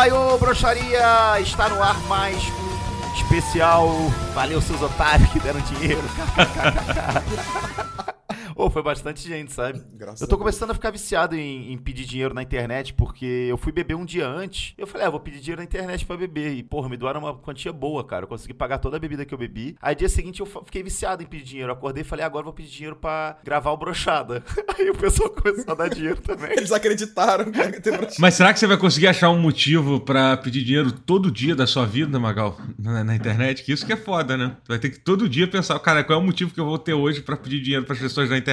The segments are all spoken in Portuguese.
Datebaiô, broxaria! Está no ar mais um especial. Valeu, seus otários que deram dinheiro. Pô, foi bastante gente, sabe? Graças eu tô a Deus. começando a ficar viciado em, em pedir dinheiro na internet, porque eu fui beber um dia antes. Eu falei, ah, vou pedir dinheiro na internet pra beber. E, porra, me doaram uma quantia boa, cara. Eu consegui pagar toda a bebida que eu bebi. Aí, dia seguinte, eu fiquei viciado em pedir dinheiro. Eu acordei e falei, agora eu vou pedir dinheiro pra gravar o brochada. Aí o pessoal começou a dar dinheiro também. Eles acreditaram que ia ter broxado. Mas será que você vai conseguir achar um motivo pra pedir dinheiro todo dia da sua vida, Magal, na, na internet? Que isso que é foda, né? Tu vai ter que todo dia pensar, cara, qual é o motivo que eu vou ter hoje pra pedir dinheiro pras pessoas na internet?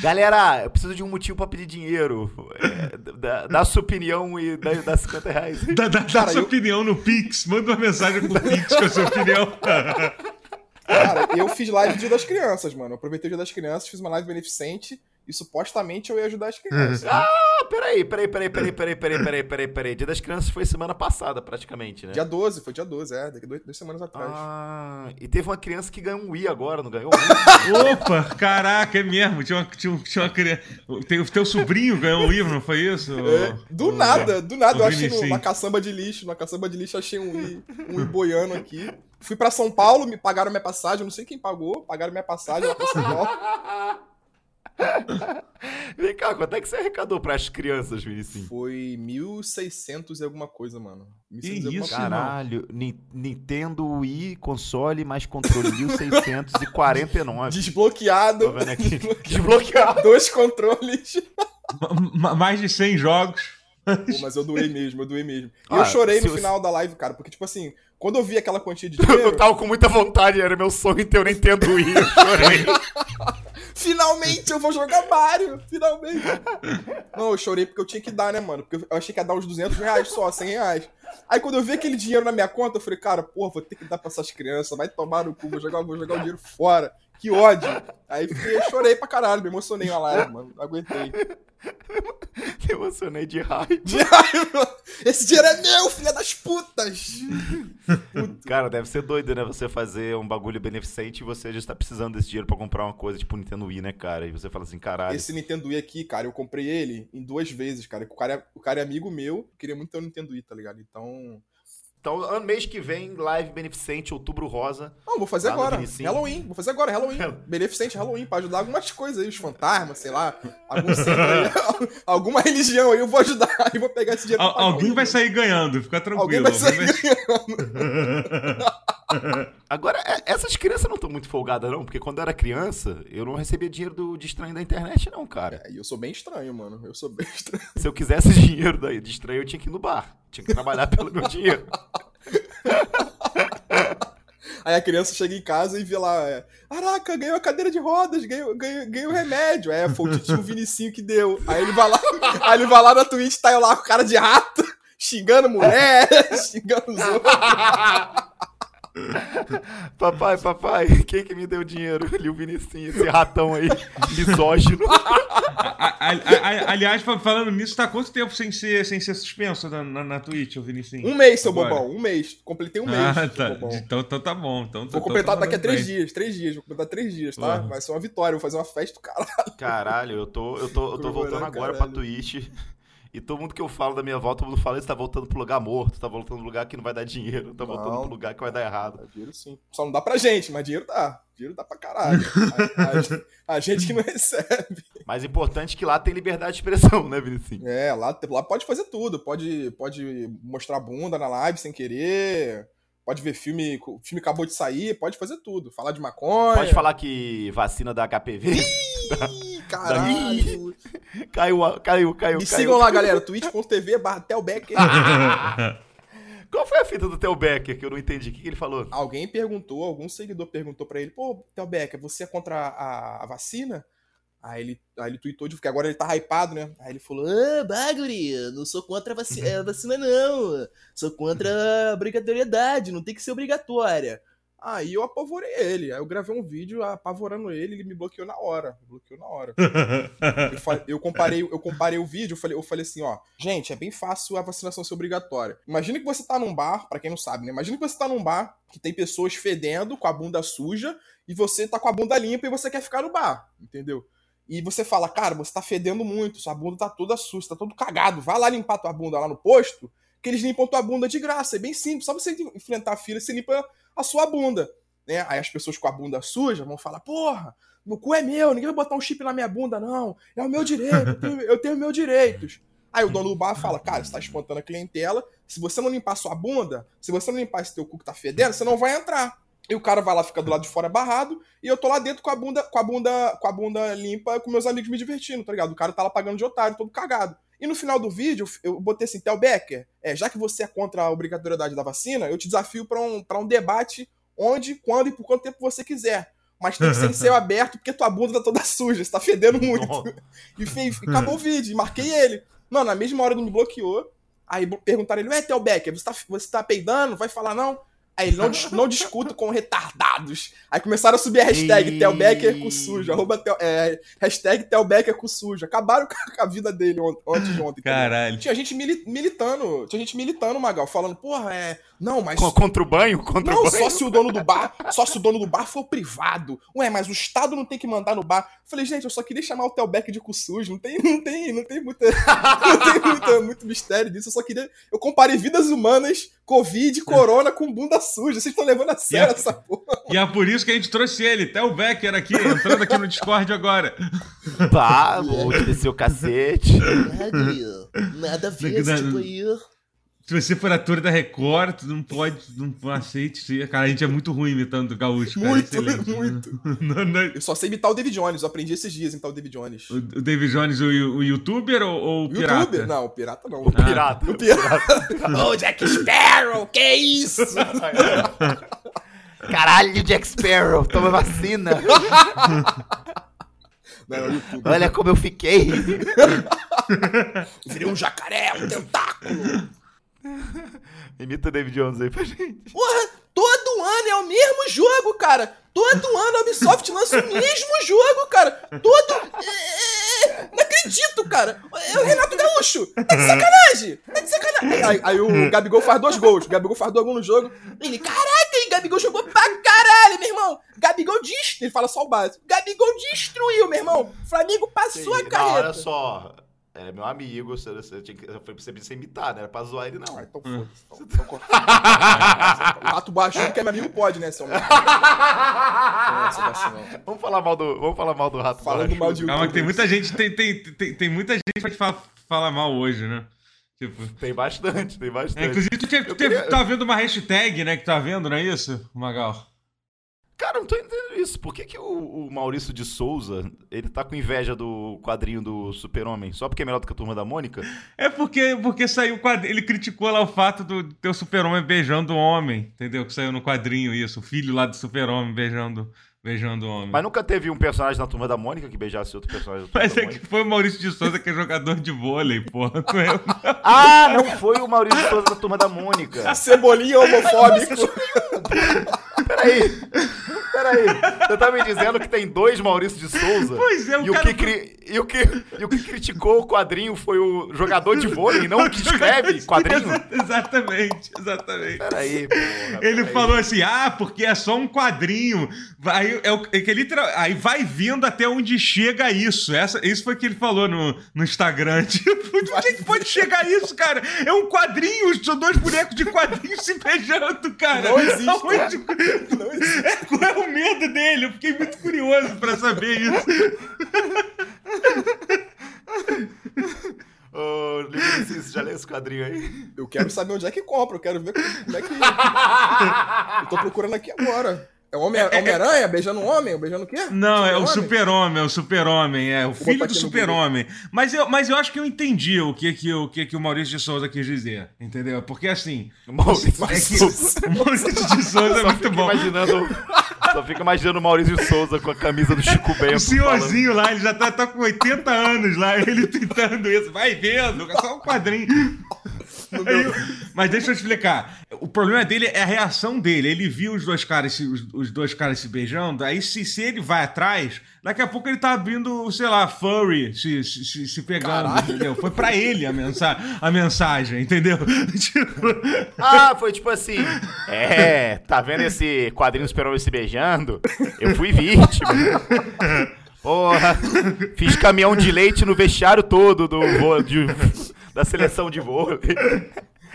Galera, eu preciso de um motivo pra pedir dinheiro. É, dá, dá sua opinião e dá, dá 50 reais. Dá, dá, dá Cara, sua eu- opinião no Pix, manda uma mensagem pro Pix com a sua opinião. Cara, eu fiz live Dia das Crianças, mano. Eu aproveitei o Dia das Crianças, fiz uma live beneficente e supostamente eu ia ajudar as crianças. Ah, peraí, peraí, peraí, peraí, peraí, peraí, peraí, peraí, peraí. Dia das Crianças foi semana passada, praticamente, né? Dia 12, foi dia 12, é, daqui dois, duas semanas atrás. Ah, e teve uma criança que ganhou um Wii agora, não ganhou? Um? Opa, caraca, é mesmo. Tinha uma, tinha, tinha uma criança. Tem, o teu sobrinho ganhou um livro, não foi isso? É, do O- nada, do nada, eu achei numa caçamba de lixo, numa caçamba de lixo achei um i, um i boiano aqui. Fui pra São Paulo, me pagaram minha passagem, eu não sei quem pagou, pagaram minha passagem lá pra São Paulo. Vem cá, quanto é que você arrecadou pras crianças, Vinicinho? Foi 1.600 e alguma coisa, mano. 1.600 Que e alguma isso, coisa. Caralho, Ni- Nintendo Wii, console mais controle 1649. Desbloqueado. Tô vendo aqui. Desbloqueado. Dois controles. Ma- ma- Mais de 100 jogos. Pô, mas eu doei mesmo, eu doei mesmo. E Ah, eu chorei no você- final da live, cara, porque, tipo assim, quando eu vi aquela quantia de Eu dinheiro, tava com muita vontade, era meu sonho ter o Nintendo Wii, eu chorei. Finalmente eu vou jogar Mario, finalmente. Não, eu chorei porque eu tinha que dar, né, mano? Porque eu achei que ia dar uns 200 reais só, 100 reais. Aí quando eu vi aquele dinheiro na minha conta, eu falei, cara, porra, vou ter que dar pra essas crianças, vai tomar no cu, vou jogar, vou jogar o dinheiro fora. Que ódio. Aí fiquei, chorei pra caralho, me emocionei na live, mano. Não aguentei. Me emocionei de raiva. De raiva. Esse dinheiro é meu, filha das putas! Cara, deve ser doido, né? Você fazer um bagulho beneficente e você já está precisando desse dinheiro pra comprar uma coisa tipo Nintendo Wii, né, cara? E você fala assim, caralho. Esse Nintendo Wii aqui, cara, eu comprei ele em duas vezes, cara. O cara é, o cara é amigo meu, queria muito ter um Nintendo Wii, tá ligado? Então. Então, ano mês que vem, live beneficente, outubro rosa. Não, vou fazer agora. Halloween. Vou fazer agora, Halloween. Beneficente Halloween, pra ajudar algumas coisas aí, os fantasmas, sei lá. Algum centro alguma religião aí, eu vou ajudar. Aí vou pegar esse dinheiro Al- alguém vai sair ganhando, fica Alguém tranquilo. vai sair Alguém ganhando. Agora, é- essas crianças não estão muito folgadas, não, porque quando eu era criança, eu não recebia dinheiro do, de estranho da internet, não, cara. É, e eu sou bem estranho, mano. Eu sou bem estranho. Se eu quisesse dinheiro daí de estranho, eu tinha que ir no bar. Tinha que trabalhar pelo meu dinheiro. Aí a criança chega em casa e vê lá, é, caraca, ganhou a cadeira de rodas, ganhou, ganhou, ganhou o remédio. Aí foi o tio Vinicinho que deu. Aí ele vai lá, aí ele vai lá na Twitch, tá eu lá com cara de rato, xingando mulher, xingando os outros. papai, papai, quem que me deu dinheiro? Ali o Vinicinho, esse ratão aí, misógino. A- a- a- aliás, fa- falando nisso, tá quanto tempo sem ser, sem ser suspenso na, na, na Twitch, ô Vinicinho? Um mês, seu Agora. bobão, um mês. Completei um mês. Ah, tá. Então, então tá bom. Então, Vou então completar tá daqui a três bem. dias, três dias, vou completar três dias, tá? Uhum. Vai ser uma vitória, vou fazer uma festa do caralho. Caralho, eu tô, eu tô, eu tô voltando agora caralho. pra Twitch. E todo mundo que eu falo da minha volta, todo mundo fala, você tá voltando pro lugar morto, tá voltando pro lugar que não vai dar dinheiro, tá voltando Não. pro lugar que vai dar errado. Dá dinheiro sim. Só não dá pra gente, mas dinheiro dá. Dinheiro dá pra caralho. A, a- a gente que não recebe. Mas importante é que lá tem liberdade de expressão, né, Vinicinho? É, lá, lá pode fazer tudo. Pode, pode mostrar bunda na live sem querer. Pode ver filme, o filme acabou de sair, pode fazer tudo. Falar de maconha. Pode falar que vacina da HPV Ih, caralho. caiu, a- caiu, caiu, Me caiu. sigam lá, galera. twitch.tv barra Telbecker. Qual foi a fita do Theo Becker que eu não entendi? O que, que ele falou? Alguém perguntou, algum seguidor perguntou pra ele, pô, Telbecker, você é contra a, a vacina? Aí ele, aí ele tweetou, de- porque agora ele tá hypado, né? Aí ele falou, ah, baguri, não sou contra a vaci- a vacina, não. Sou contra a obrigatoriedade, não tem que ser obrigatória. Aí eu apavorei ele. Aí eu gravei um vídeo apavorando ele, ele me bloqueou na hora. Me bloqueou na hora. Eu, eu comparei, eu comparei o vídeo, eu falei, eu falei assim, ó, gente, é bem fácil a vacinação ser obrigatória. Imagina que você tá num bar, pra quem não sabe, né? Imagina que você tá num bar que tem pessoas fedendo com a bunda suja e você tá com a bunda limpa e você quer ficar no bar, entendeu? E você fala, cara, você tá fedendo muito, sua bunda tá toda suja, tá todo cagado, vai lá limpar tua bunda lá no posto, que eles limpam tua bunda de graça. É bem simples, só você enfrentar a fila, você limpa a sua bunda. Né? Aí as pessoas com a bunda suja vão falar, porra, meu cu é meu, ninguém vai botar um chip na minha bunda, não. É o meu direito, eu tenho, eu tenho meus direitos. Aí o dono do bar fala, cara, você tá espantando a clientela, se você não limpar sua bunda, se você não limpar esse teu cu que tá fedendo, você não vai entrar. E o cara vai lá, fica do lado de fora barrado, e eu tô lá dentro com a bunda, com a bunda, com a bunda limpa, com meus amigos me divertindo, tá ligado? O cara tá lá pagando de otário, todo cagado. E no final do vídeo, eu botei assim, Tel Becker, é, já que você é contra a obrigatoriedade da vacina, eu te desafio para um, pra um debate onde, quando e por quanto tempo você quiser. Mas tem que ser em céu aberto, porque tua bunda tá toda suja, você tá fedendo muito. E, e acabou o vídeo, marquei ele. Mano, na mesma hora ele me bloqueou. Aí perguntaram ele, ué, Tel Becker, você tá, você tá peidando? Vai falar não? Aí não, não discuto com retardados. Aí começaram a subir a hashtag Telbecker com sujo. Arroba tel, é, hashtag Telbecker com sujo. Acabaram com a vida dele ontem de ontem. Caralho. Tinha gente militando. Tinha gente militando, Magal, falando, porra, é. Não, mas. Contra o banho? Contra não, o banho? só se o dono do bar. Só se o dono do bar for privado. Ué, mas o Estado não tem que mandar no bar. Eu falei, gente, eu só queria chamar o Telbeck de cu sujo. Não tem, não tem, não tem muita. não tem muita, muito mistério disso. Eu só queria. Eu comparei vidas humanas, Covid, Corona com bunda suja. Vocês estão levando a sério é, essa porra. E é por isso que a gente trouxe ele, até o Becker aqui, entrando aqui no Discord agora. Pá, vou descer o cacete. Nada a ver esse tipo aí. Se você for ator da Record, tu não pode, não aceite. Cara, a gente é muito ruim imitando o gaúcho, cara. Muito, Excelente. muito. não, não... Eu só sei imitar o David Jones, eu aprendi esses dias a imitar o David Jones. O, o David Jones, o, o youtuber ou, ou o pirata? YouTuber? Não, o pirata não. O pirata. O pirata. Ô, oh, Jack Sparrow, que isso? Caralho, Jack Sparrow, toma vacina. Não, é Olha como eu fiquei. Virei um jacaré, um tentáculo. Imita o David Jones aí pra gente. Porra, todo ano é o mesmo jogo, cara. Todo ano a Ubisoft lança o mesmo jogo, cara. Todo. É, é, é, não acredito, cara. É o Renato Gaúcho. Tá de sacanagem. Tá de sacanagem. Aí, aí o Gabigol faz dois gols. O Gabigol faz dois gols no jogo. Ele, caraca, hein? Gabigol jogou pra caralho, meu irmão. Gabigol destruiu. Ele fala só o básico. Gabigol destruiu, meu irmão. Flamengo passou Sim, a carreira. Olha só. É meu amigo, você, você tinha que, foi pra você imitar, não era pra zoar ele, não. Ah, então hum. foda-se. Então, então, o rato baixinho que é meu amigo pode, né, seu amigo? vamos falar mal do, vamos falar mal do rato Falando baixo. mal de Calma, que tem muita gente, tem, tem, tem, tem muita gente pra te falar, falar mal hoje, né? Tipo... Tem bastante, tem bastante. É, inclusive, tu, tu queria... tá vendo uma hashtag, né, que tá vendo, não é isso, Magal? Cara, não tô entendendo isso. Por que, que o, o, Maurício de Souza, ele tá com inveja do quadrinho do Super-Homem? Só porque é melhor do que a Turma da Mônica? É porque, porque saiu o quadrinho. Ele criticou lá o fato do teu Super-Homem beijando o homem, entendeu? Que saiu no quadrinho isso. O filho lá do Super-Homem beijando, beijando o homem. Mas nunca teve um personagem na Turma da Mônica que beijasse outro personagem da Turma Mas da é Mônica? que foi o Maurício de Souza que é jogador de vôlei, porra. Não é... ah, não foi o Maurício de Souza da Turma da Mônica. Cebolinha homofóbico. Peraí. Peraí. Você tá me dizendo que tem dois Maurício de Souza? Pois é, o e cara... O que cri... e, o que... e o que criticou o quadrinho foi o jogador de vôlei, não o que escreve quadrinho? exatamente, exatamente. Peraí, porra. Ele peraí. falou assim, ah, porque é só um quadrinho. Vai, é, o, é que literal, aí vai vindo até onde chega isso. Essa, isso foi o que ele falou no, no Instagram. Tipo, onde é que pode chegar isso, cara? É um quadrinho, são dois bonecos de quadrinho se beijando, cara. Não existe. Aonde... Não existe. É, é o medo dele? Eu fiquei muito curioso pra saber isso. Ô, oh, você já leu esse quadrinho aí? Eu quero saber onde é que compra, eu quero ver como é que. eu tô procurando aqui agora. É Homem-Aranha Homem beijando um homem? Beijando o quê? Não, é o super-homem, é o super-homem, é o filho do super-homem. Mas eu, mas eu acho que eu entendi o que, que, o, que, que o Maurício de Souza quis dizer, entendeu? Porque assim. Maurício, é que, o Maurício de Souza é muito bom. Imaginando, só fica imaginando o Maurício Souza com a camisa do Chico Bento. O senhorzinho falando. lá, ele já tá, tá com 80 anos lá, ele tentando isso. Vai vendo, é só um quadrinho. Mas deixa eu explicar. O problema dele é a reação dele. Ele viu os dois caras, os, os dois caras se beijando. Aí, se, se ele vai atrás, daqui a pouco ele tá abrindo, sei lá, furry se, se, se pegando, Caralho. entendeu? Foi pra ele a, mensa a mensagem, entendeu? tipo... Ah, foi tipo assim. É, tá vendo esse quadrinho super se beijando? Eu fui vítima. Porra, fiz caminhão de leite no vestiário todo do, de, da seleção de vôlei.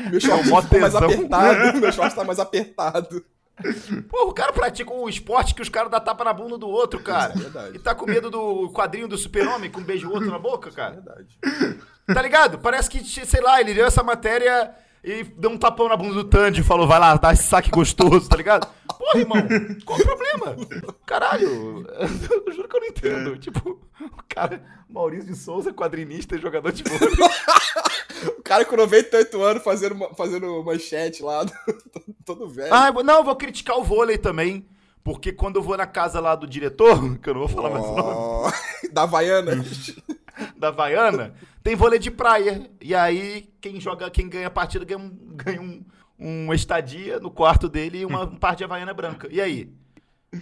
Meu short mó ficou mais apertado. Meu short tá mais apertado. Pô, o cara pratica um esporte que os caras dão tapa na bunda do outro, cara. É verdade. E tá com medo do quadrinho do super-homem com um beijo outro na boca, cara. Verdade. Tá ligado? Parece que, sei lá, ele deu essa matéria e deu um tapão na bunda do Tandy e falou, vai lá, dá esse saque gostoso, tá ligado? Porra, irmão, qual o problema? Caralho, eu juro que eu não entendo. Tipo, o cara, Maurício de Souza, quadrinista e jogador de vôlei. O cara com 98 anos fazendo, fazendo manchete lá, todo velho. Ah, não, eu vou criticar o vôlei também. Porque quando eu vou na casa lá do diretor, que eu não vou falar mais o nome, da Havaiana. da Havaiana, tem vôlei de praia. E aí, quem joga, quem ganha a partida ganha um, ganha um, uma estadia no quarto dele e uma, um par de Havaiana branca. E aí?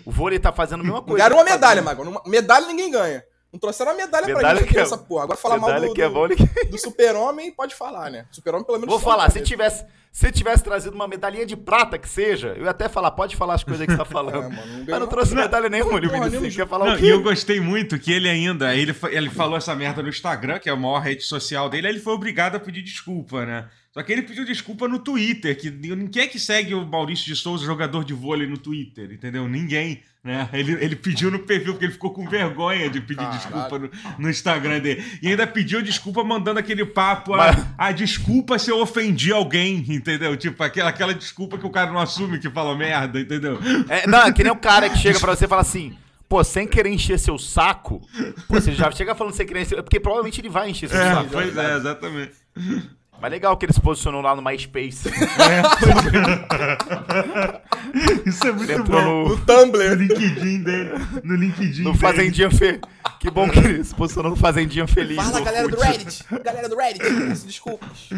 O vôlei tá fazendo a mesma coisa. Ganharam uma medalha, Mago. Uma- Medalha ninguém ganha. Não trouxeram uma medalha, pra Medalha gente que é- essa porra. Agora falar mal do, que é do, do super-homem, pode falar, né? Super-homem pelo menos... Vou fala, falar, se tivesse, se tivesse trazido uma medalhinha de prata que seja, eu ia até falar, pode falar as coisas que você tá falando. É, mano, não Mas não trouxe medalha nenhuma, Porra, Vinicius. nenhuma. Você quer falar Não, o e quê? eu gostei muito que ele ainda, ele, ele falou essa merda no Instagram, que é a maior rede social dele, aí ele foi obrigado a pedir desculpa, né? Só que ele pediu desculpa no Twitter, que ninguém é que segue o Maurício de Souza, jogador de vôlei, no Twitter, entendeu? Ninguém, né? Ele, ele pediu no perfil, porque ele ficou com vergonha de pedir Caralho. desculpa no, no Instagram dele. E ainda pediu desculpa mandando aquele papo, a, Mas- a desculpa se eu ofendi alguém, entendeu? Tipo, aquela, aquela desculpa que o cara não assume que falou merda, entendeu? É, não, é que nem o cara que chega pra você e fala assim, pô, sem querer encher seu saco, pô, você já chega falando sem querer encher, porque provavelmente ele vai encher seu É, saco. pois é, exatamente. Mas legal que ele se posicionou lá no MySpace. Isso é muito Ele bom. entrou No no, No Tumblr. LinkedIn dele. No LinkedIn no dele. Fazendinha Fe. Que bom que ele se posicionou no Fazendinha Feliz. Fala, no galera do. Reddit. Galera do Reddit. Peço desculpas.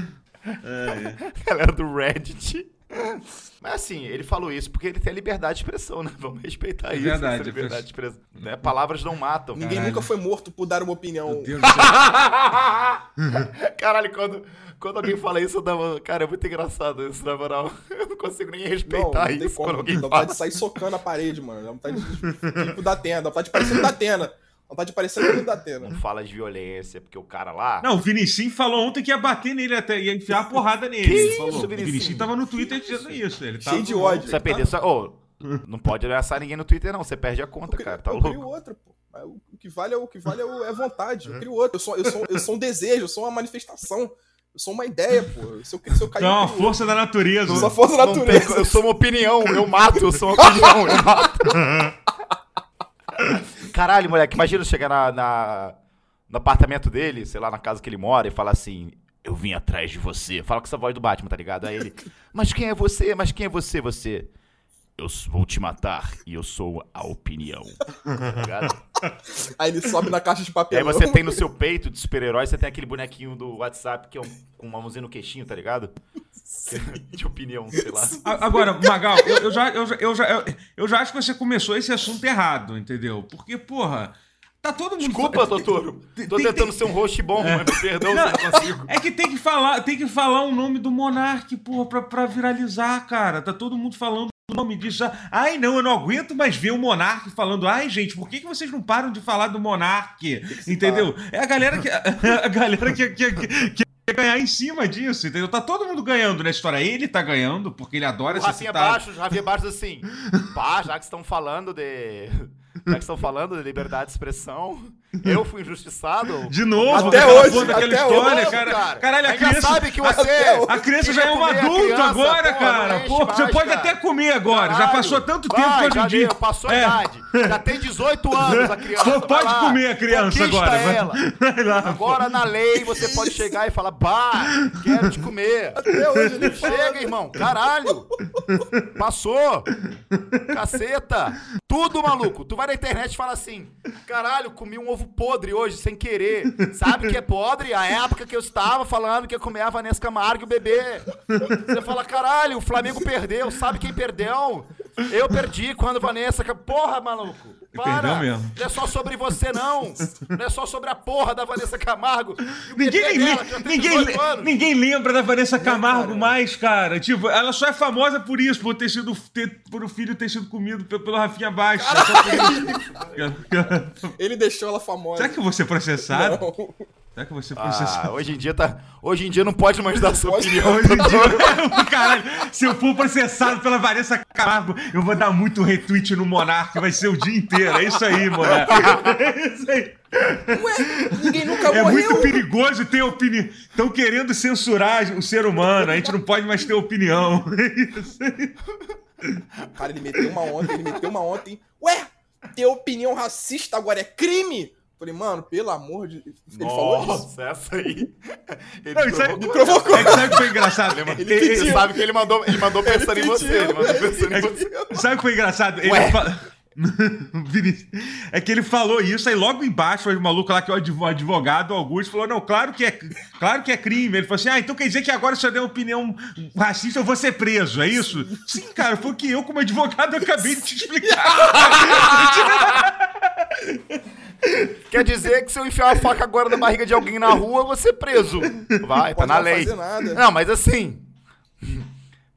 Galera do Reddit. Mas assim, ele falou isso porque ele tem a liberdade de expressão, né? Vamos respeitar isso. verdade, essa liberdade de expressão. Né? Palavras não matam. Ninguém Caralho. nunca foi morto por dar uma opinião. Meu Deus do céu. Caralho, quando, quando alguém fala isso, eu uma... Cara, é muito engraçado isso, na moral. Eu não consigo nem Não, respeitar não tem isso como. quando alguém Dá fala. vontade de sair socando a parede, mano. Dá vontade de tipo da Atena. Dá vontade de parecer da Atena. Vontade de parecer o da Atena. Não fala de violência, porque o cara lá... Não, o Vinicius falou ontem que ia bater nele até, ia enfiar a porrada nele. Que ele isso, falou. O Vinicius? Vinicius tava no Twitter dizendo isso. Ele Cheio de ódio. Você vai perder sua... Ô, não pode ameaçar ninguém no Twitter, não. Você perde a conta, Eu cara. Tá eu crio louco? outra, pô. Mas O que vale é o que vale é, o- é vontade. Eu crio outra. Eu sou, eu, sou, eu sou um desejo, eu sou uma manifestação. Eu sou uma ideia, pô. Se eu, se eu cair, Não, eu força da natureza. Eu sou a força da tem- natureza. eu sou uma opinião, eu mato, eu sou uma opinião, eu mato. Caralho, moleque, imagina eu chegar na, na- no apartamento dele, sei lá, na casa que ele mora, e falar assim: Eu vim atrás de você. Fala com essa voz do Batman, tá ligado? Aí ele: Mas quem é você? Mas quem é você? Você. Eu vou te matar e eu sou a opinião. Tá ligado? Aí ele sobe na caixa de E aí papel. você tem no seu peito de super-herói, você tem aquele bonequinho do WhatsApp que é um, com uma mãozinha no queixinho, tá ligado? De opinião, sei lá. A- Agora, Magal, eu, eu já, eu, já, eu, já, eu, já acho que você começou esse assunto errado, entendeu? Porque, porra, tá todo mundo. Desculpa, doutor. Tô tem- tentando ser um host bom, mas me perdão se eu não consigo. É que tem que falar, tem que falar o nome do Monark, porra, pra, pra viralizar, cara. Tá todo mundo falando o nome disso. Ai, não, eu não aguento mais ver o Monark falando. Ai, gente, por que, que vocês não param de falar do Monark? Entendeu? É a galera que. A galera que, que, que, que ganhar em cima disso, entendeu? Tá todo mundo ganhando na história. Ele tá ganhando, porque ele adora O ser Rafinha citado. Baixos, Rafinha Baixos assim, pá, já que estão falando de... Já que estão falando de liberdade de expressão, eu fui injustiçado. De novo, Até aquela hoje, daquela até história, hoje, cara. cara. Caralho, a Ainda criança. sabe que a- você- A, criança já é um a adulto criança, agora, porra, cara. não Pô, você pode até comer agora. Já Caralho. passou tanto tempo Vai, que hoje já em dia. passou a É. idade. Já tem 18 anos a criança. Só pode lá, comer a criança agora. Ela. Vai lá. pô. Agora na lei você pode chegar e falar, bah, quero te comer. Até hoje fala. Chega, irmão. Caralho. Passou. Caceta. Tudo, maluco. Tu vai na internet e fala assim: caralho, comi um ovo podre hoje, sem querer. Sabe que é podre? A época que eu estava falando que ia comer a Vanessa Camargo e o bebê. Você fala: caralho, o Flamengo perdeu. Sabe quem perdeu? Eu perdi quando a Vanessa. Porra, maluco. Para. Perdeu mesmo. Não é só sobre você, não. Não é só sobre a porra da Vanessa Camargo. Ninguém, dela, ninguém, 18 anos. ninguém lembra da Vanessa Camargo mais, cara. Tipo, ela só é famosa por isso, por ter sido. Ter, por o filho ter sido comido pe- pelo Rafinha Baixo. Ele deixou ela famosa. Será que eu vou ser processado? Não. Será que você foi Ah, processado? hoje em dia tá. Hoje em dia não pode mais dar sua opinião. Hoje em dia, caralho, se eu for processado pela Vanessa Camargo, eu vou dar muito retweet no Monark, vai ser o dia inteiro. É isso aí, Monark. É isso aí. Ué, ninguém nunca É morreu. muito perigoso ter opinião. Estão querendo censurar o ser humano. A gente não pode mais ter opinião. É isso aí. Cara, ele meteu uma ontem, ele meteu uma ontem. Ué, ter opinião racista agora é crime? Falei, mano, pelo amor de Ele falou isso? Nossa, essa aí. Ele Não, isso aí- provocou. Me provocou. É que sabe o que foi engraçado? Ele, Ele- ele- você sabe que ele mandou, ele mandou pensando em você. Ele mandou pensando em É você. Sabe o que foi engraçado? Ele Ué. fa- Vinícius, é que ele falou isso, aí logo embaixo o maluco lá que é o adv- advogado Augusto falou: não, claro que é, claro que é crime. Ele falou assim: ah, então quer dizer que agora se eu der uma opinião racista, eu vou ser preso, é isso? Sim, cara, foi o que eu, como advogado, eu acabei de te explicar. Quer dizer que se eu enfiar uma faca agora na barriga de alguém na rua, eu vou ser preso. Vai, tá na não lei. fazer nada. Não, mas assim.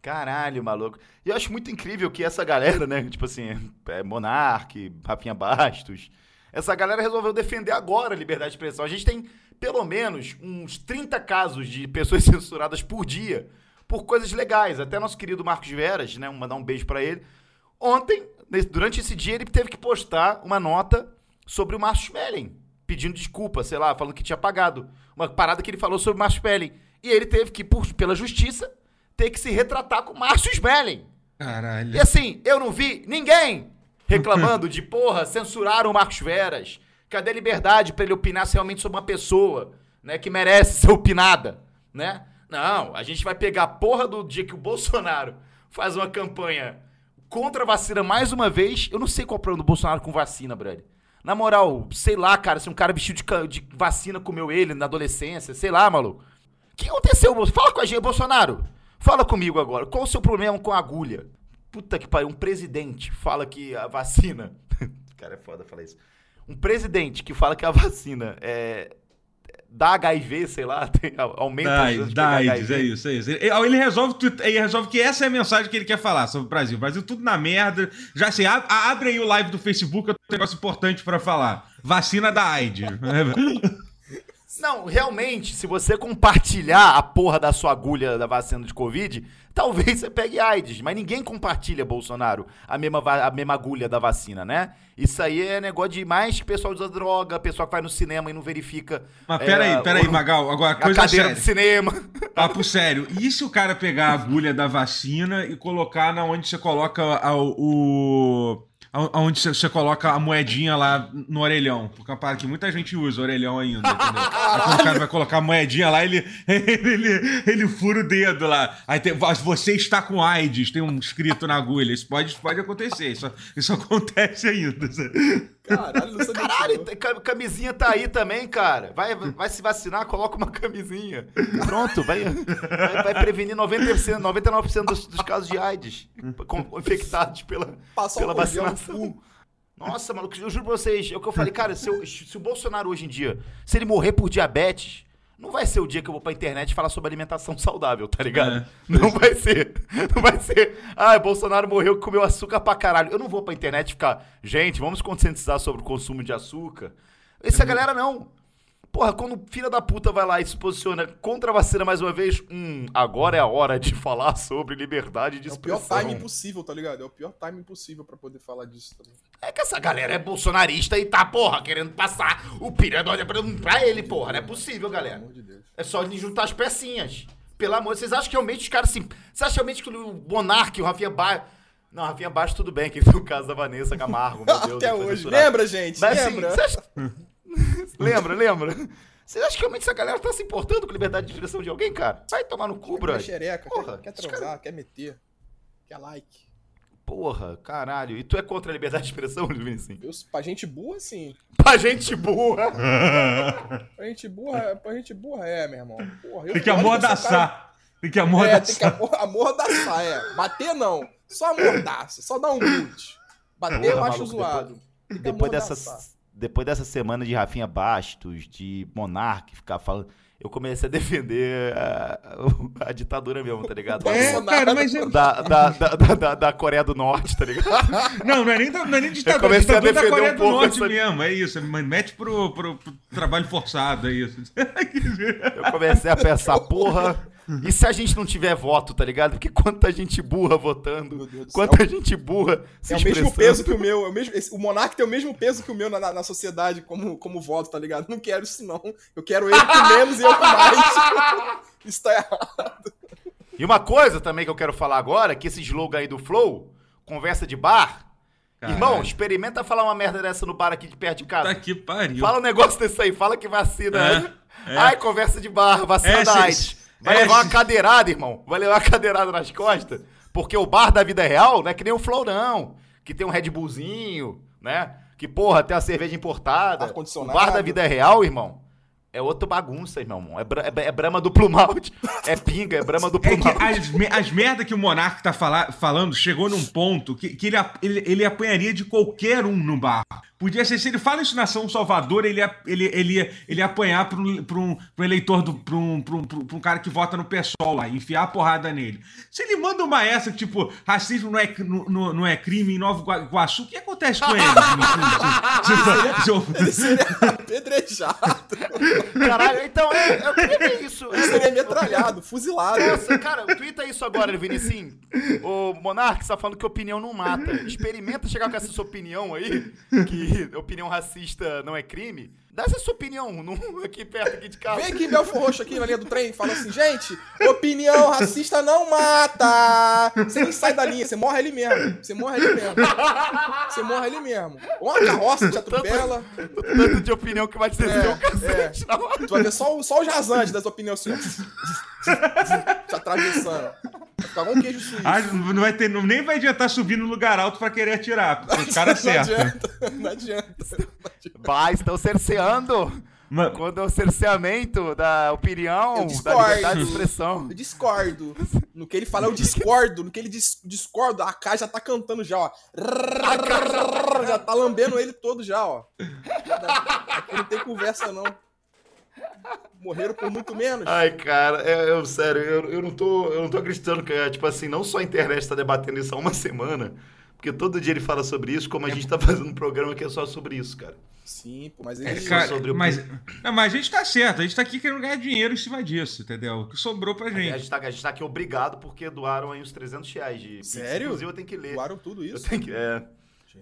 Caralho, maluco. E eu acho muito incrível que essa galera, né? Tipo assim, é Monark, Rafinha Bastos. Essa galera resolveu defender agora a liberdade de expressão. A gente tem pelo menos uns 30 casos de pessoas censuradas por dia por coisas legais. Até nosso querido Marcos Veras, né? Mandar um beijo pra ele. Ontem, durante esse dia, ele teve que postar uma nota sobre o Márcio Schmeling, pedindo desculpa, sei lá, falando que tinha pagado. Uma parada que ele falou sobre o Márcio Schmeling. E ele teve que, por- pela justiça, ter que se retratar com o Márcio Schmeling. Caralho. E assim, eu não vi ninguém reclamando de, porra, censuraram o Marcos Veras. Cadê a liberdade pra ele opinar realmente sobre uma pessoa, né, que merece ser opinada, né? Não, a gente vai pegar a porra do dia que o Bolsonaro faz uma campanha contra a vacina mais uma vez. Eu não sei qual é o problema do Bolsonaro com vacina, brother. Na moral, sei lá, cara, se um cara vestido de, de vacina comeu ele na adolescência, sei lá, maluco. O que aconteceu, moço? Fala com a gente, Bolsonaro. Fala comigo agora. Qual o seu problema com a agulha? Puta que pariu, um presidente fala que a vacina. Cara, é foda falar isso. Um presidente que fala que a vacina é. Dá HIV, sei lá, tem, aumenta Da as AIDS, chances de da AIDS, é isso, é isso. Ele, ele resolve, ele resolve que essa é a mensagem que ele quer falar sobre o Brasil. O Brasil tudo na merda. Já sei, ab- abre aí o live do Facebook, eu tenho um negócio importante pra falar. Vacina da AIDS. Não, realmente, se você compartilhar a porra da sua agulha da vacina de Covid, talvez você pegue AIDS. Mas ninguém compartilha, Bolsonaro, a mesma, a mesma agulha da vacina, né? Isso aí é negócio de mais que pessoal usa droga, pessoal que vai no cinema e não verifica. Mas é, peraí, peraí, o- Magal, agora A coisa cadeira séria. do cinema. Papo sério. E se o cara pegar a agulha da vacina e colocar na onde você coloca a- o. Onde você- coloca a moedinha lá no orelhão. Porque é uma parada que muita gente usa orelhão ainda, entendeu? Aí quando o cara vai colocar a moedinha lá, ele, ele, ele fura o dedo lá. Aí tem, você está com AIDS, tem um escrito na agulha. Isso pode, pode acontecer. Isso, isso acontece ainda. Caralho, não sabia Caralho, disso, camisinha tá aí também, cara. Vai, vai se vacinar, coloca uma camisinha. Pronto, vai, vai, vai prevenir 90%, 99% dos, dos casos de AIDS com- infectados pela, Passar pela vacinação. Nossa, maluco, eu juro pra vocês, é o que eu falei, cara, se, eu- se o Bolsonaro hoje em dia, se ele morrer por diabetes, não vai ser o dia que eu vou pra internet falar sobre alimentação saudável, tá ligado? É. Não vai ser. Não vai ser. Ah, Bolsonaro morreu, comeu açúcar pra caralho. Eu não vou pra internet ficar, gente, vamos conscientizar sobre o consumo de açúcar. Essa galera não. Porra, quando o filho da puta vai lá e se posiciona contra a vacina mais uma vez, hum, agora é a hora de falar sobre liberdade de É o pior expressão. time possível, tá ligado? É o pior time possível pra poder falar disso também. É que essa galera é bolsonarista e tá, porra, querendo passar o piranha pra, pra ele, porra. Não é possível, Pelo galera. amor de Deus. É só de juntar as pecinhas. Pelo amor, vocês acham que realmente os caras assim. Vocês acham realmente que o Monark, o Rafinha Baixo. Não, Rafinha Baixo tudo bem, que foi o caso da Vanessa Camargo, meu Deus. Até hoje. Lembra, gente? Mas assim, Lembra? acha... lembra, lembra? Vocês acham que realmente essa galera tá se importando com liberdade de expressão de alguém, cara? Vai tomar no cu, Quer brother. xereca, Porra, quer, quer transar, quer meter, quer like. Porra, caralho. E tu é contra a liberdade de expressão, Vinicius? Eu, pra gente burra, sim. Pra gente burra. Pra gente burra, pra gente burra é, meu irmão. Porra, eu Tem que um cara- amordaçar. Tem que É, tem que amordaçar. amor, amordaçar, é. Bater não. Só amordaça, só dá um mute. Bater eu acho maluco, zoado. Depois amordaçar. dessas, depois dessa semana de Rafinha Bastos, de Monark, ficar falando. Eu comecei a defender a, a, ditadura mesmo, tá ligado? É, cara, mas eu... da, da, da, da, da Coreia do Norte, tá ligado? Não, não é nem, da, não é nem ditadura, Eu comecei a ditadura da defender Coreia um do pouco Norte essa- mesmo, é isso. Mete pro, pro, pro trabalho forçado, é isso. Eu comecei a pensar, porra. E se a gente não tiver voto, tá ligado? Porque quanta gente burra votando, Meu Deus do quanta gente burra se É o mesmo peso que o meu. É o, mesmo, esse- o Monark tem o mesmo peso que o meu na, na, na sociedade como, como voto, tá ligado? Não quero isso, não. Eu quero ele com menos e eu com mais. isso tá errado. E uma coisa também que eu quero falar agora, que esse slogan aí do Flow, conversa de bar. Caralho. Irmão, experimenta falar uma merda dessa no bar aqui de perto de casa. Tá que pariu. Fala um negócio desse aí, fala que vacina. É, né? é. Ai, conversa de bar, vacina É, da se- AIDS. Vai é, levar uma cadeirada, irmão. Vai levar uma cadeirada nas costas. Porque o bar da vida real não é que nem o Flow, não. Que tem um Red Bullzinho, né? Que, porra, tem a cerveja importada. O bar da vida real, irmão, é outra bagunça, irmão. É, bra- é, é brama duplo malte. É pinga, é brama duplo É malte. as, me- as merda que o Monark tá fala- falando chegou num ponto que, que ele, ele, ele apanharia de qualquer um no bar. Podia ser, se ele fala isso na São Salvador, ele ia, ele, ele, ia- ele ia apanhar pra um, pra um, pra um eleitor, do, pra, um, pra, um, pra um cara que vota no PSOL lá, enfiar a porrada nele. Se ele manda uma essa, tipo, racismo não é, não, não- é crime em Nova Igua- Iguaçu, o que acontece com ele? Ele seria apedrejado. Caralho, então, é, eu queria ver isso. Ele seria metralhado, fuzilado. Nossa, cara, twitta isso agora, Vinicinho. O Monark está falando que opinião não mata. Experimenta chegar com essa sua opinião aí, que opinião racista não é crime. Dá essa sua opinião num- aqui perto aqui de casa. Vem aqui, Belfo Roxo, aqui na linha do trem, e fala assim, gente, opinião racista não mata. Você nem sai da linha, você morre ali mesmo. Você morre ali mesmo. Você morre ali mesmo. Ou uma carroça te atropela. Tanto de opinião que vai te descer É, o cacete na hora. Tu vai ver só, o- só os rasantes das opiniões assim, te atravessando. Igual um queijo suíço. Ah, não vai ter, não- nem vai adiantar subir no lugar alto pra querer atirar, o cara não acerta. adianta, não adianta. Vai, estão cerceando. Mano, Quando é o cerceamento da opinião, Eu da liberdade de expressão. Eu discordo. No que ele fala, eu discordo. No que ele dis discordo, a AK já tá cantando já, ó. Já tá lambendo ele todo já, ó. Aqui não tem conversa, não. Morreram por muito menos. Ai, cara, é, eu, sério, eu, eu, não tô, eu não tô acreditando que, é, tipo assim, não só a internet tá debatendo isso há uma semana, porque todo dia ele fala sobre isso, como a gente tá fazendo um programa que é só sobre isso, cara. Sim, pô, mas É, ele. cara, sobre o- mas, não, mas a gente tá certo, a gente tá aqui querendo ganhar dinheiro em cima disso, entendeu? O que sobrou pra A gente. gente, tá, a gente tá aqui obrigado porque doaram aí uns 300 reais de. Sério? Inclusive eu tenho que ler. Doaram tudo Eu isso. tenho que, é.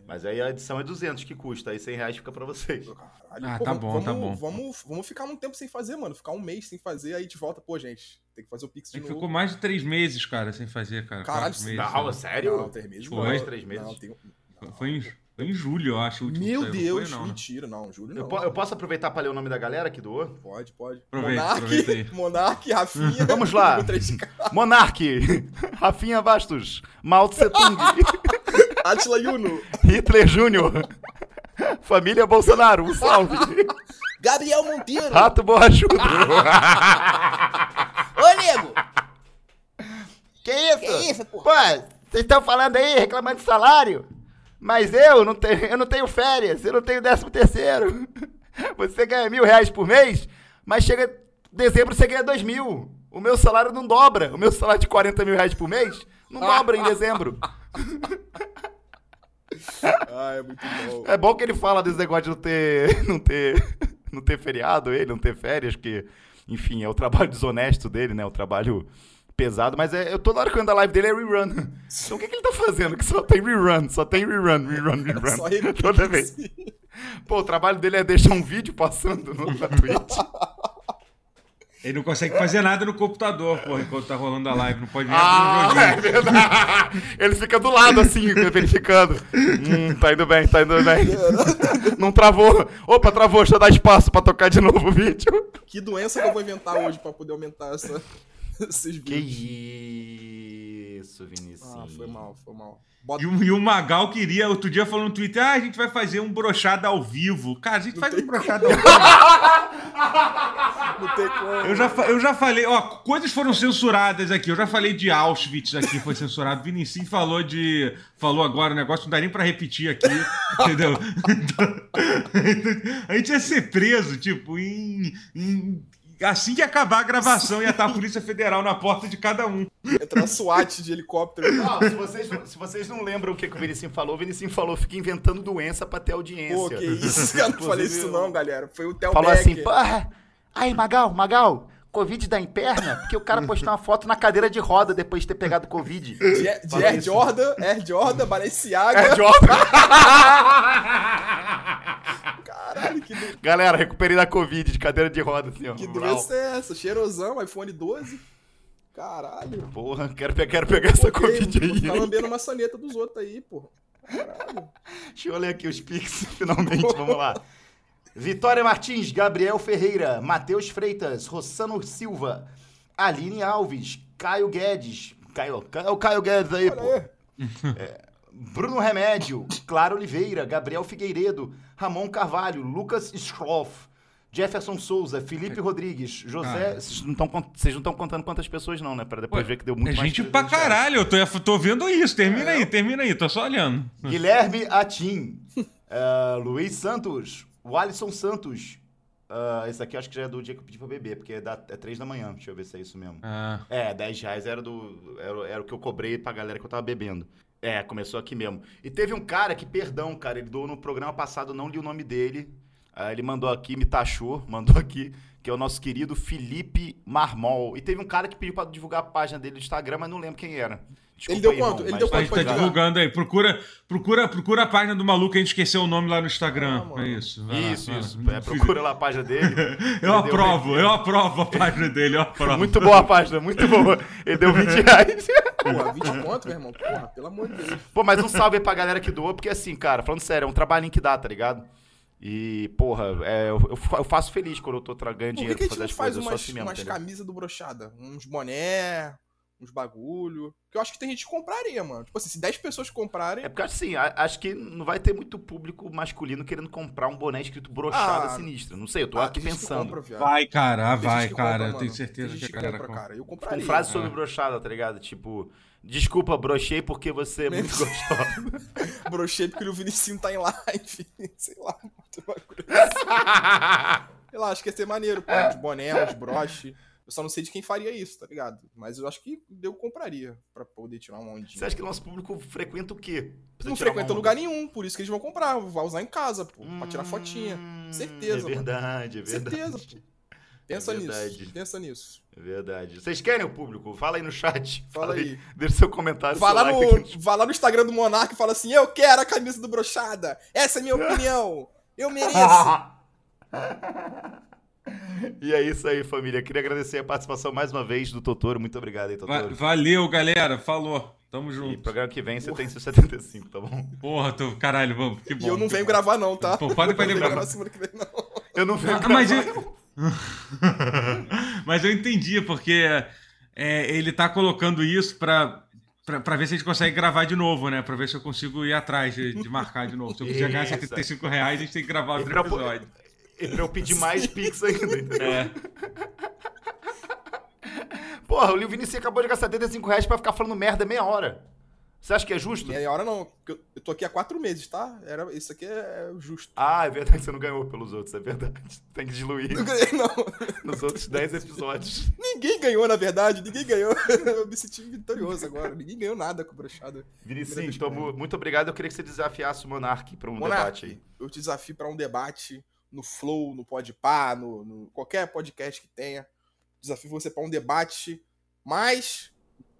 Mas aí a edição é 200 que custa, aí 100 reais fica pra vocês. Caralho, Ah, pô, tá bom, vamos, tá bom. Vamos, vamos ficar um tempo sem fazer, mano. Ficar um mês sem fazer, aí gente volta. Pô, gente, tem que fazer o Pix de gente novo. ficou mais de três meses, cara, sem fazer, cara. Caralho, meses, Não, lá. sério? Não, três meses. Foi. não. Mais três meses? Não, tem... não. Foi em, foi em julho, eu acho. o último que Meu saiu, Deus, foi, não, né? mentira, não, Júlio não. Eu, po- eu posso aproveitar pra ler o nome da galera que doou? Pode, pode. Aproveita. Monark, Monark, Rafinha. Vamos lá. o 3K, Monark, Rafinha Bastos, Mao Tse Tung, Atila Yuno, Hitler Júnior, Família Bolsonaro, um salve. Gabriel Monteiro. Rato Borrachudo. Ô, nego! Que isso? Que isso, pô? Pô, vocês estão falando aí, reclamando de salário? Mas eu não tenho, eu não tenho férias, eu não tenho décimo terceiro. Você ganha mil reais por mês, mas chega dezembro você ganha dois mil. O meu salário não dobra. O meu salário de 40 mil reais por mês não dobra em dezembro. Ah, é muito bom. É bom que ele fala desse negócio de não ter, não ter, não ter feriado, ele não ter férias, porque, enfim, é o trabalho desonesto dele, né? O trabalho pesado, mas é, eu toda hora que eu ando na live dele é rerun. Então o que, que ele tá fazendo? Que só tem rerun, só tem rerun, rerun, rerun. Só ele toda vez. Pô, o trabalho dele é deixar um vídeo passando no, na Twitch. Ele não consegue fazer nada no computador, porra, enquanto tá rolando a live. Não pode nem Ah, abrir um é verdade. Ele fica do lado assim, verificando. Hum, tá indo bem, tá indo bem. Não travou. Opa, travou, deixa eu dar espaço pra tocar de novo o vídeo. Que doença que eu vou inventar hoje pra poder aumentar essa, esses Que isso, Vinicius. Ah, foi mal, foi mal. Bota... E o, e o Magal queria, outro dia falou no Twitter, ah, a gente vai fazer um brochada ao vivo. Cara, a gente faz um brochada ao vivo. Não tem como. Eu já, eu já falei, ó, coisas foram censuradas aqui. Eu já falei de Auschwitz aqui, foi censurado. Vinicius falou de. Falou agora o negócio, não dá nem pra repetir aqui, entendeu? Então, a gente ia ser preso, tipo, em. em- assim que acabar a gravação, ia estar a Polícia Federal na porta de cada um. Entrar SWAT de helicóptero. Não, se vocês, se vocês não lembram o que, que o Vinicinho falou, o Vinicinho falou, fica inventando doença pra ter audiência. Pô, que isso, cara. Não falei isso não, galera. Foi o Theo Falou Becker. assim, porra, aí Magal, Magal, Covid dá em perna? Porque o cara postou uma foto na cadeira de roda depois de ter pegado Covid. De, de Air isso. Jordan, Air Jordan, Balenciaga. É, Jordan. Caralho, que, do- Galera, recuperei da Covid de cadeira de roda, assim, ó. que doença é essa? Cheirosão, iPhone 12. Caralho. Porra, quero, quero pegar essa Covid ficar aí. lambendo maçaneta dos outros aí, pô. Caralho. Deixa eu ler aqui os pics, finalmente, vamos lá. Vitória Martins, Gabriel Ferreira, Matheus Freitas, Rossano Silva, Aline Alves, Caio Guedes. Caio, é o Caio Guedes aí, pô. Olha Bruno Remédio, Clara Oliveira, Gabriel Figueiredo, Ramon Carvalho, Lucas Schroff, Jefferson Souza, Felipe Rodrigues, José. Ah. Vocês não estão contando quantas pessoas, não, né? Pra depois Ué, ver que deu muito É mais gente pra 300 reais. caralho, eu tô, tô vendo isso. Termina aí, termina aí, tô só olhando. Guilherme Atim, eh, Luiz Santos, o Alisson Santos. Ah, esse aqui eu acho que já é do dia que eu pedi pra beber, porque é, da, é 3 da manhã. Deixa eu ver se é isso mesmo. Ah, É, 10 reais era, do, era, era o que eu cobrei pra galera que eu tava bebendo. É, começou aqui mesmo. E teve um cara que, perdão, cara, ele doou no programa passado, não li o nome dele. Aí ele mandou aqui, me taxou, mandou aqui, que é o nosso querido Felipe Marmol. E teve um cara que pediu pra divulgar a página dele do Instagram, mas não lembro quem era. Desculpa deu aí, quanto? irmão, Ele deu a quanto? gente tá divulgando aí. Procura, procura, procura a página do maluco, a gente esqueceu o nome lá no Instagram. Ah, é isso. vai lá, Isso, lá. isso. É, procura lá a página dele. Eu Ele aprovo, 20 eu aprovo a página dele, eu aprovo. Muito boa a página, muito boa. Ele deu 20 reais. Porra, 20 conto, meu irmão. Porra, pelo amor de Deus. Pô, mas um salve aí pra galera que doou, porque assim, cara, falando sério, é um trabalhinho que dá, tá ligado? E, porra, é, eu, eu fa- eu faço feliz quando eu tô tra- ganhando Por que, dinheiro que a pra gente fazer não as coisas, eu faz sou umas, assim mesmo, umas camisas do brochada? Uns boné, uns bagulho. Que eu acho que tem gente que compraria, mano. Tipo assim, se 10 pessoas comprarem. É porque assim, acho que não vai ter muito público masculino querendo comprar um boné escrito brochada Ah, sinistra. Não sei, eu tô ah, aqui pensando. compra. Vai, cara, Tem vai, cara. compra, eu tenho certeza que a galera compra, compra. cara. Eu Com compraria. frase sobre É. brochada, tá ligado? Tipo, desculpa, brochei porque você é muito gostosa. Brochei porque o Vinicinho tá em live. Sei lá. muito bagulho. Sei lá, acho que ia ser maneiro, pô. Uns boné, uns broche. Eu só não sei de quem faria isso, tá ligado? Mas eu acho que eu compraria pra poder tirar uma ondinha. Você acha que o nosso público frequenta o quê? Não frequenta lugar nenhum, por isso que eles vão comprar. Vai usar em casa, pô. Pra tirar Hum, fotinha. Certeza, É mano. verdade, é verdade. Certeza, pô. Pensa verdade. nisso. Pensa nisso. É verdade. Vocês querem o público? Fala aí no chat. Fala aí. Deixa seu comentário. Seu lá, like aqui no, vai lá no Instagram do Monark e fala assim: Eu quero a camisa do Brochada. Essa é minha opinião. Eu mereço. e é isso aí, família. Queria agradecer a participação mais uma vez do Totoro. Muito obrigado aí, Totoro. Valeu, galera. Falou. Tamo E junto. programa que vem você tem seus 75, tá bom? Porra, tô, caralho, vamos. Que bom. E eu não que venho bom. gravar, não, tá? Pô, pode- Eu não venho gravar. semana que vem, não. Eu não venho Ah, mas, gravar. eu... mas eu entendi, porque é, ele tá colocando isso pra, pra, pra ver se a gente consegue gravar de novo, né? Pra ver se eu consigo ir atrás de, de marcar de novo. Se eu quiser ganhar Isso. 75 reais, a gente tem que gravar outro E episódio. E pra eu pedir mais pix ainda, entendeu? É. Porra, o Lil Vinicius acabou de gastar 75 reais pra ficar falando merda meia hora. Você acha que é justo? Meia hora não. Eu eu tô aqui há quatro meses, tá? Era, isso aqui é justo. Ah, é verdade, você não ganhou pelos outros, é verdade. Tem que diluir Não ganhei, não. nos outros 10 episódios. Ninguém ganhou, na verdade. Ninguém ganhou. Eu me senti vitorioso agora. Ninguém ganhou nada com o Brochada. Vinicius, então, mu- muito obrigado. Eu queria que você desafiasse o Monark pra um Monark, debate aí. Eu te desafio pra um debate no Flow, no Podpah, no, no qualquer podcast que tenha. Desafio você pra um debate, mas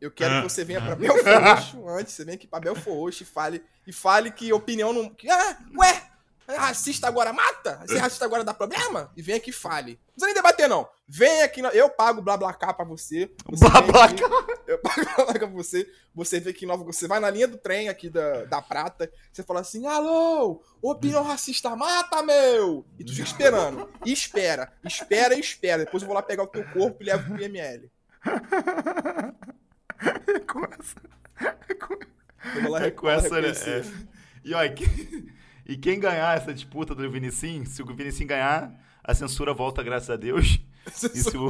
eu quero Ah. que você venha pra Belfor Roxo antes, você venha aqui pra Belfor Roxo e fale, e fale que opinião não... Ah, ué, racista agora mata? Ser racista agora dá problema? E vem aqui e fale. Não precisa nem debater, não. Vem aqui, eu pago o BlaBlaCar pra você. você vem aqui- Blablacar. eu pago a placa pra você, você vê que nova, você vai na linha do trem aqui da, da prata, você fala assim, alô, opinião racista mata, meu! E tu fica esperando. E espera, espera e espera. Depois eu vou lá pegar o teu corpo e levo pro PML. com essa. Eu vou lá, É com essa, né? É. E olha, que- E quem ganhar essa disputa do Vinicim, se o Vinicim ganhar, a censura volta, graças a Deus. E se o...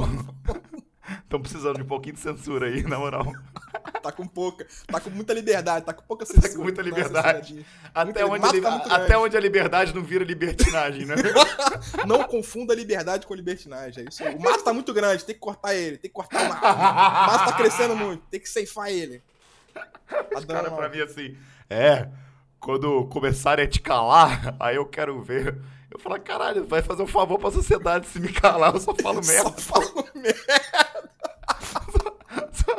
Estão precisando de um pouquinho de censura aí, na moral. tá com pouca. Tá com muita liberdade, tá com pouca censura. Tá com muita liberdade. Até, Muita- onde, li- tá até onde a liberdade não vira libertinagem, né? Não confunda liberdade com liberdinagem. É isso aí. O mato tá muito grande, tem que cortar ele, tem que cortar o mato. O mato tá crescendo muito, tem que ceifar ele. Tá Os caras pra mim assim, é, quando começarem a te calar, aí eu quero ver. Eu falo, caralho, vai fazer um favor pra sociedade se me calar, eu só falo Só merda. falo merda. Só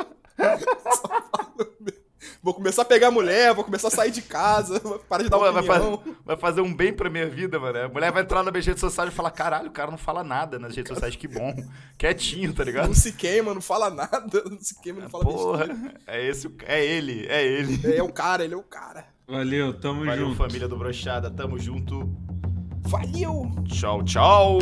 falo merda. Vou começar a pegar mulher, vou começar a sair de casa, vou parar de dar Pô, vai, opinião. fa- vai fazer um bem pra minha vida, mano. A mulher vai entrar nas minhas redes sociais e falar, caralho, o cara não fala nada nas redes sociais, que bom. Quietinho, tá ligado? Não se queima, não fala nada, não se queima, não fala Porra, besteira. é esse, é ele, é ele. É, é o cara, ele é o cara. Valeu, tamo Valeu, junto. família do Brochada, tamo junto. Valeu! Tchau, tchau.